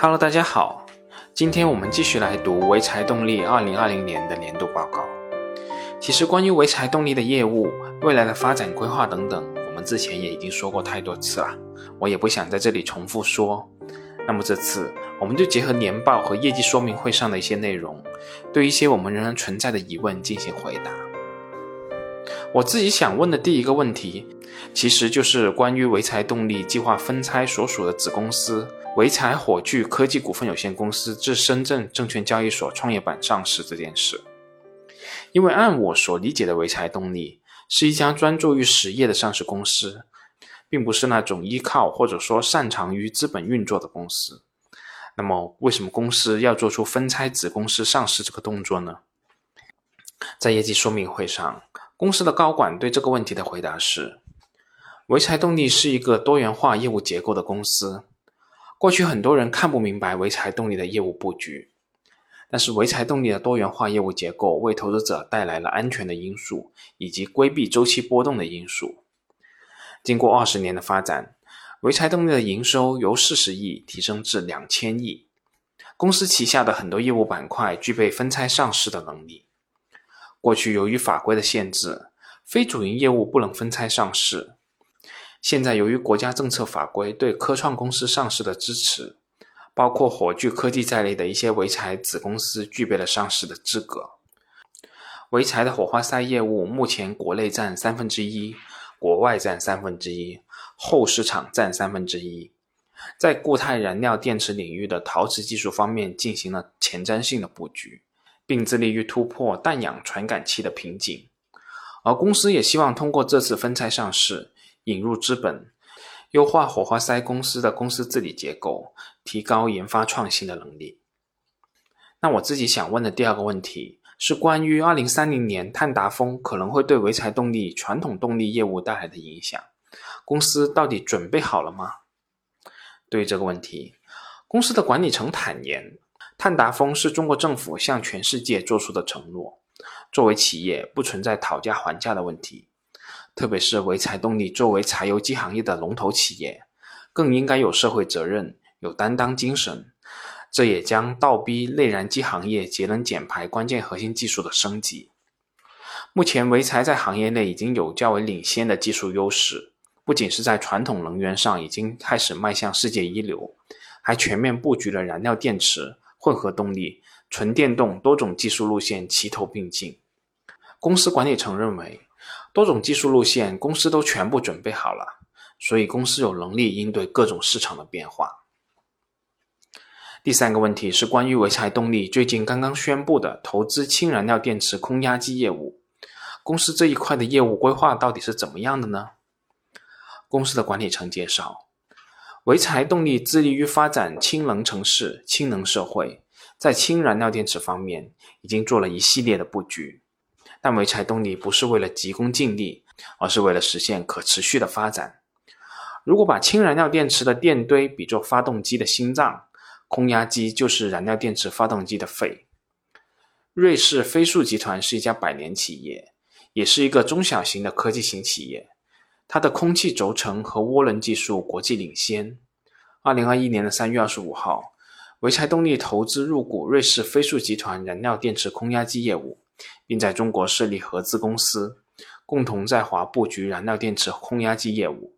Hello，大家好，今天我们继续来读潍柴动力二零二零年的年度报告。其实关于潍柴动力的业务、未来的发展规划等等，我们之前也已经说过太多次了，我也不想在这里重复说。那么这次我们就结合年报和业绩说明会上的一些内容，对一些我们仍然存在的疑问进行回答。我自己想问的第一个问题，其实就是关于潍柴动力计划分拆所属的子公司潍柴火炬科技股份有限公司至深圳证券交易所创业板上市这件事。因为按我所理解的潍柴动力是一家专注于实业的上市公司，并不是那种依靠或者说擅长于资本运作的公司。那么，为什么公司要做出分拆子公司上市这个动作呢？在业绩说明会上。公司的高管对这个问题的回答是：潍柴动力是一个多元化业务结构的公司。过去很多人看不明白潍柴动力的业务布局，但是潍柴动力的多元化业务结构为投资者带来了安全的因素以及规避周期波动的因素。经过二十年的发展，潍柴动力的营收由四十亿提升至两千亿。公司旗下的很多业务板块具备分拆上市的能力。过去由于法规的限制，非主营业务不能分拆上市。现在由于国家政策法规对科创公司上市的支持，包括火炬科技在内的一些潍柴子公司具备了上市的资格。潍柴的火花塞业务目前国内占三分之一，国外占三分之一，后市场占三分之一。在固态燃料电池领域的陶瓷技术方面进行了前瞻性的布局。并致力于突破氮氧传感器的瓶颈，而公司也希望通过这次分拆上市，引入资本，优化火花塞公司的公司治理结构，提高研发创新的能力。那我自己想问的第二个问题是关于二零三零年碳达峰可能会对潍柴动力传统动力业务带来的影响，公司到底准备好了吗？对于这个问题，公司的管理层坦言。碳达峰是中国政府向全世界做出的承诺。作为企业，不存在讨价还价的问题。特别是潍柴动力作为柴油机行业的龙头企业，更应该有社会责任、有担当精神。这也将倒逼内燃机行业节能减排关键核心技术的升级。目前，潍柴在行业内已经有较为领先的技术优势，不仅是在传统能源上已经开始迈向世界一流，还全面布局了燃料电池。混合动力、纯电动多种技术路线齐头并进。公司管理层认为，多种技术路线公司都全部准备好了，所以公司有能力应对各种市场的变化。第三个问题是关于潍柴动力最近刚刚宣布的投资氢燃料电池空压机业务，公司这一块的业务规划到底是怎么样的呢？公司的管理层介绍。潍柴动力致力于发展氢能城市、氢能社会，在氢燃料电池方面已经做了一系列的布局。但潍柴动力不是为了急功近利，而是为了实现可持续的发展。如果把氢燃料电池的电堆比作发动机的心脏，空压机就是燃料电池发动机的肺。瑞士飞速集团是一家百年企业，也是一个中小型的科技型企业。它的空气轴承和涡轮技术国际领先。二零二一年的三月二十五号，潍柴动力投资入股瑞士飞速集团燃料电池空压机业务，并在中国设立合资公司，共同在华布局燃料电池空压机业务。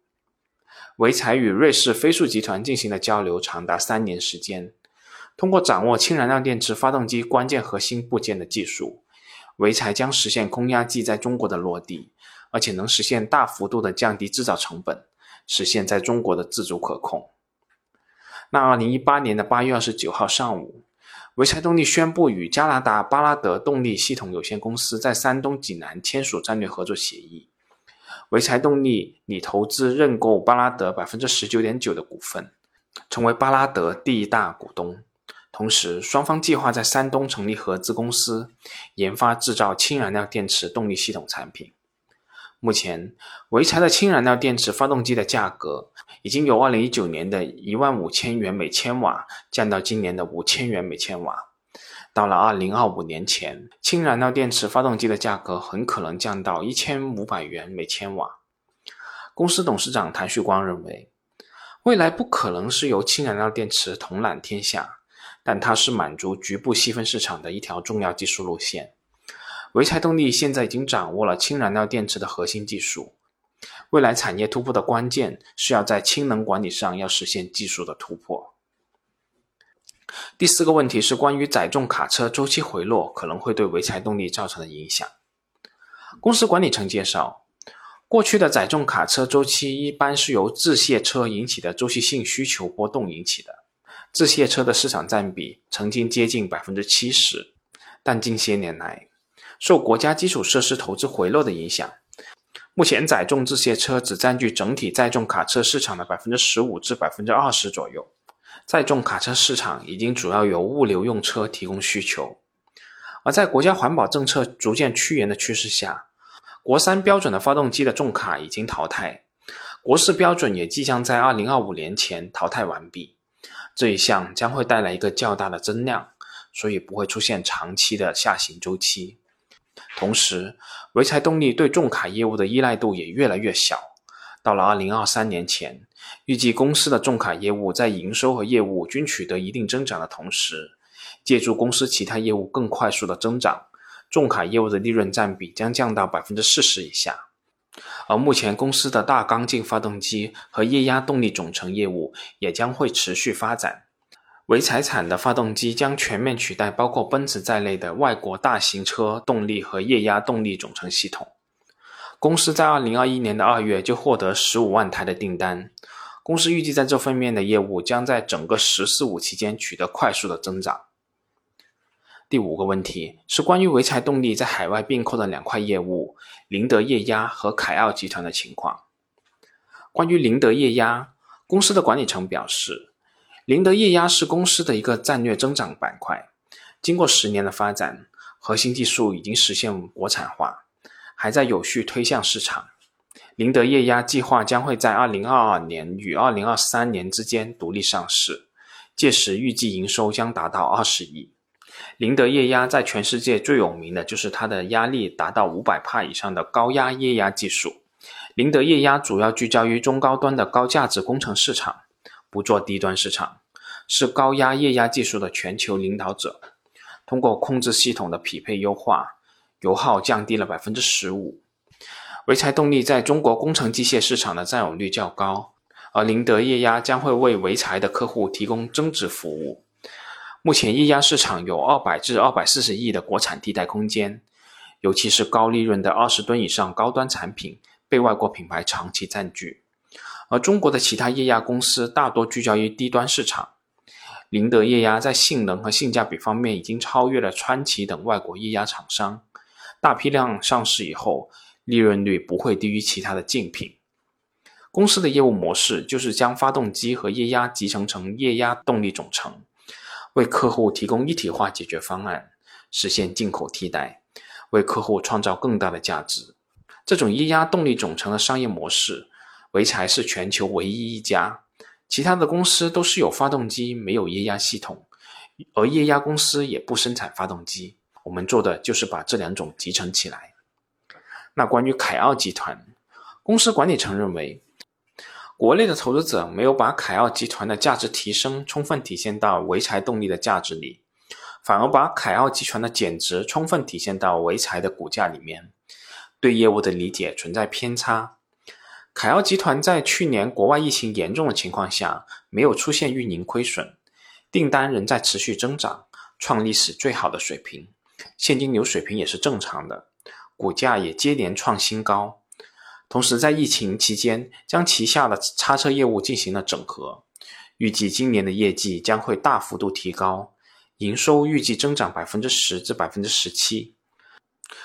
潍柴与瑞士飞速集团进行的交流长达三年时间，通过掌握氢燃料电池发动机关键核心部件的技术，潍柴将实现空压机在中国的落地。而且能实现大幅度的降低制造成本，实现在中国的自主可控。那二零一八年的八月二十九号上午，潍柴动力宣布与加拿大巴拉德动力系统有限公司在山东济南签署战略合作协议。潍柴动力拟投资认购巴拉德百分之十九点九的股份，成为巴拉德第一大股东。同时，双方计划在山东成立合资公司，研发制造氢燃料电池动力系统产品。目前，潍柴的氢燃料电池发动机的价格已经由2019年的一万五千元每千瓦降到今年的五千元每千瓦。到了2025年前，氢燃料电池发动机的价格很可能降到一千五百元每千瓦。公司董事长谭旭光认为，未来不可能是由氢燃料电池统揽天下，但它是满足局部细分市场的一条重要技术路线。潍柴动力现在已经掌握了氢燃料电池的核心技术，未来产业突破的关键是要在氢能管理上要实现技术的突破。第四个问题是关于载重卡车周期回落可能会对潍柴动力造成的影响。公司管理层介绍。过去的载重卡车周期一般是由自卸车引起的周期性需求波动引起的，自卸车的市场占比曾经接近百分之七十，但近些年来，受国家基础设施投资回落的影响，目前载重自卸车只占据整体载重卡车市场的百分之十五至百分之二十左右，载重卡车市场已经主要由物流用车提供需求，而在国家环保政策逐渐趋严的趋势下。国三标准的发动机的重卡已经淘汰，国四标准也即将在二零二五年前淘汰完毕。这一项将会带来一个较大的增量，所以不会出现长期的下行周期。同时，潍柴动力对重卡业务的依赖度也越来越小。到了二零二三年前，预计公司的重卡业务在营收和业务均取得一定增长的同时，借助公司其他业务更快速的增长。重卡业务的利润占比将降到百分之四十以下，而目前公司的大缸径发动机和液压动力总成业务也将会持续发展。潍柴产的发动机将全面取代包括奔驰在内的外国大型车动力和液压动力总成系统。公司在二零二一年的二月就获得十五万台的订单，公司预计在这方面的业务将在整个“十四五”期间取得快速的增长。第五个问题是关于潍柴动力在海外并购的两块业务——宁德液压和凯奥集团的情况。关于宁德液压，公司的管理层表示，林德液压是公司的一个战略增长板块。经过十年的发展，核心技术已经实现国产化，还在有序推向市场。林德液压计划将会在二零二二年与二零二三年之间独立上市，届时预计营收将达到二十亿。林德液压在全世界最有名的就是它的压力达到五百帕以上的高压液压技术。林德液压主要聚焦于中高端的高价值工程市场，不做低端市场，是高压液压技术的全球领导者。通过控制系统的匹配优化，油耗降低了百分之十五。潍柴动力在中国工程机械市场的占有率较高，而宁德液压将会为潍柴的客户提供增值服务。目前液压市场有二百至二百四十亿的国产替代空间，尤其是高利润的二十吨以上高端产品被外国品牌长期占据，而中国的其他液压公司大多聚焦于低端市场。宁德液压在性能和性价比方面已经超越了川崎等外国液压厂商，大批量上市以后，利润率不会低于其他的竞品。公司的业务模式就是将发动机和液压集成成液压动力总成。为客户提供一体化解决方案，实现进口替代，为客户创造更大的价值。这种液压动力总成的商业模式，潍柴是全球唯一一家，其他的公司都是有发动机没有液压系统，而液压公司也不生产发动机。我们做的就是把这两种集成起来。那关于凯奥集团，公司管理层认为。国内的投资者没有把凯奥集团的价值提升充分体现到潍柴动力的价值里，反而把凯奥集团的减值充分体现到潍柴的股价里面，对业务的理解存在偏差。凯奥集团在去年国外疫情严重的情况下，没有出现运营亏损，订单仍在持续增长，创历史最好的水平，现金流水平也是正常的，股价也接连创新高。同时，在疫情期间，将旗下的叉车业务进行了整合，预计今年的业绩将会大幅度提高，营收预计增长百分之十至百分之十七。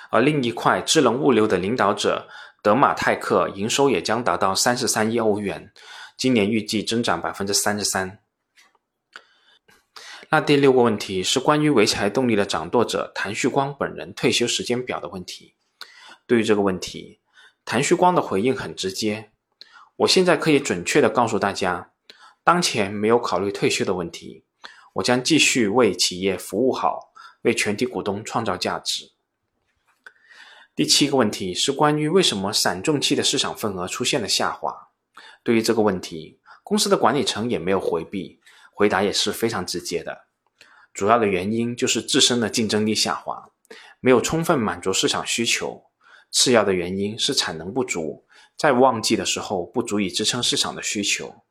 而另一块智能物流的领导者德马泰克营收也将达到三十三亿欧元，今年预计增长百分之三十三。那第六个问题是关于潍柴动力的掌舵者谭旭光本人退休时间表的问题。对于这个问题，谭旭光的回应很直接，我现在可以准确的告诉大家，当前没有考虑退休的问题，我将继续为企业服务好，为全体股东创造价值。第七个问题是关于为什么散重器的市场份额出现了下滑。对于这个问题，公司的管理层也没有回避，回答也是非常直接的。主要的原因就是自身的竞争力下滑，没有充分满足市场需求；次要的原因是产能不足，在旺季的时候不足以支撑市场的需求，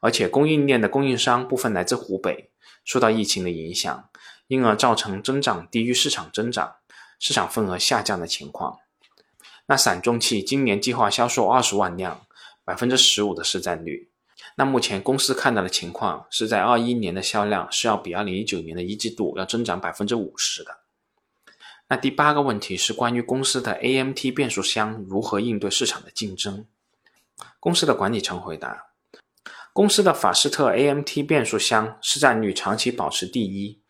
而且供应链的供应商部分来自湖北，受到疫情的影响，因而造成增长低于市场增长，市场份额下降的情况。那散重汽今年计划销售二十万辆，百分之十五的市占率。那目前公司看到的情况是在二一年的销量是要比二零一九年的一季度要增长百分之五十的。那第八个问题是关于公司的 AMT 变速箱如何应对市场的竞争。公司的管理层回答：公司的法士特 AMT 变速箱市占率长期保持第一，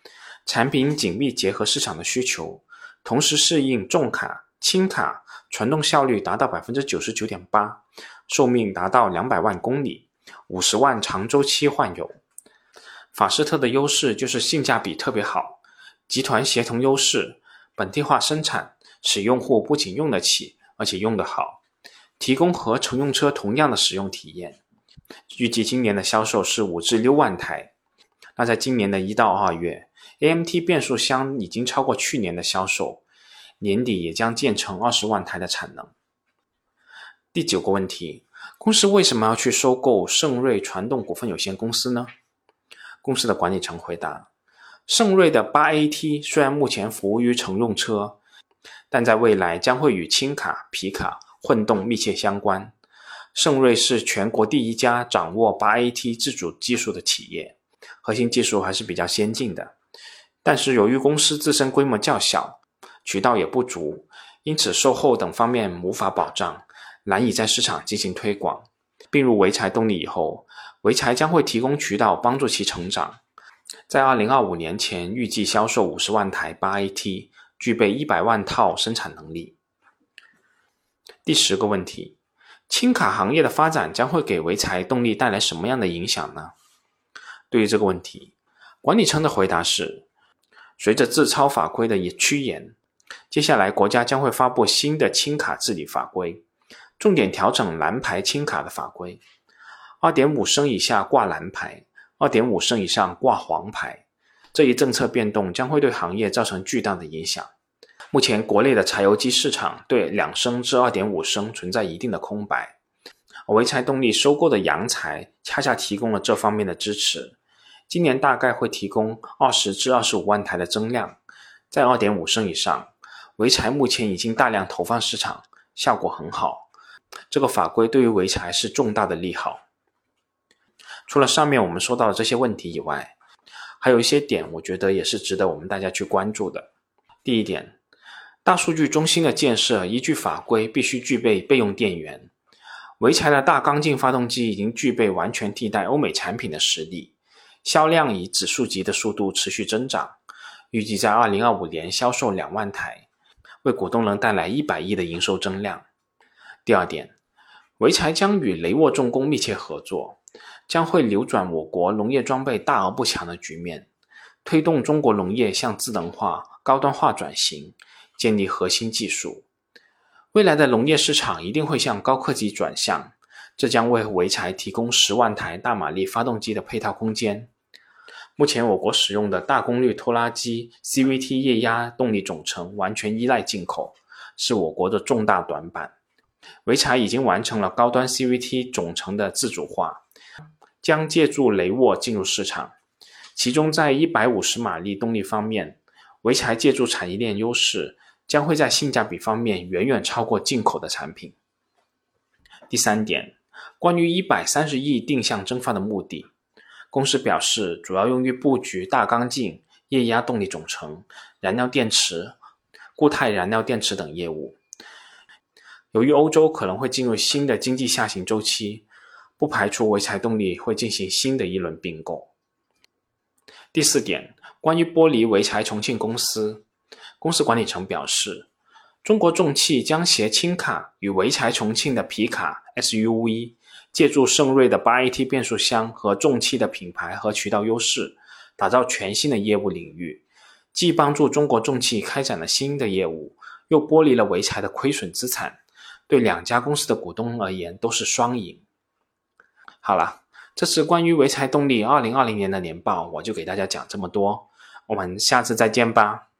产品紧密结合市场的需求，同时适应重卡、轻卡，传动效率达到百分之九十九点八，寿命达到两百万公里。五十万长周期换油，法士特的优势就是性价比特别好，集团协同优势，本地化生产，使用户不仅用得起，而且用得好，提供和乘用车同样的使用体验。预计今年的销售是五至六万台。那在今年的一到二月，AMT 变速箱已经超过去年的销售，年底也将建成二十万台的产能。第九个问题。公司为什么要去收购盛瑞传动股份有限公司呢？公司的管理层回答：盛瑞的八 AT 虽然目前服务于乘用车，但在未来将会与轻卡、皮卡、混动密切相关。盛瑞是全国第一家掌握八 AT 自主技术的企业，核心技术还是比较先进的。但是由于公司自身规模较小，渠道也不足，因此售后等方面无法保障。难以在市场进行推广。并入潍柴动力以后，潍柴将会提供渠道帮助其成长。在二零二五年前，预计销售五十万台八 AT，具备一百万套生产能力。第十个问题：轻卡行业的发展将会给潍柴动力带来什么样的影响呢？对于这个问题，管理层的回答是：随着自超法规的趋严，接下来国家将会发布新的轻卡治理法规。重点调整蓝牌轻卡的法规，二点五升以下挂蓝牌，二点五升以上挂黄牌。这一政策变动将会对行业造成巨大的影响。目前国内的柴油机市场对两升至二点五升存在一定的空白，潍柴动力收购的洋柴恰恰提供了这方面的支持。今年大概会提供二十至二十五万台的增量，在二点五升以上，潍柴目前已经大量投放市场，效果很好。这个法规对于潍柴是重大的利好。除了上面我们说到的这些问题以外，还有一些点，我觉得也是值得我们大家去关注的。第一点，大数据中心的建设依据法规必须具备备用电源。潍柴的大缸径发动机已经具备完全替代欧美产品的实力，销量以指数级的速度持续增长，预计在二零二五年销售两万台，为股东能带来一百亿的营收增量。第二点，潍柴将与雷沃重工密切合作，将会扭转我国农业装备大而不强的局面，推动中国农业向智能化、高端化转型，建立核心技术。未来的农业市场一定会向高科技转向，这将为潍柴提供十万台大马力发动机的配套空间。目前我国使用的大功率拖拉机 CVT 液压动力总成完全依赖进口，是我国的重大短板。潍柴已经完成了高端 CVT 总成的自主化，将借助雷沃进入市场。其中，在一百五十马力动力方面，潍柴借助产业链优势，将会在性价比方面远远超过进口的产品。第三点，关于一百三十亿定向增发的目的，公司表示主要用于布局大缸径、液压动力总成、燃料电池、固态燃料电池等业务。由于欧洲可能会进入新的经济下行周期，不排除潍柴动力会进行新的一轮并购。第四点，关于剥离潍柴重庆公司，公司管理层表示，中国重汽将携轻卡与潍柴重庆的皮卡 SUV，借助盛瑞的八 AT 变速箱和重汽的品牌和渠道优势，打造全新的业务领域，既帮助中国重汽开展了新的业务，又剥离了潍柴的亏损资产。对两家公司的股东而言都是双赢。好了，这是关于潍柴动力二零二零年的年报，我就给大家讲这么多，我们下次再见吧。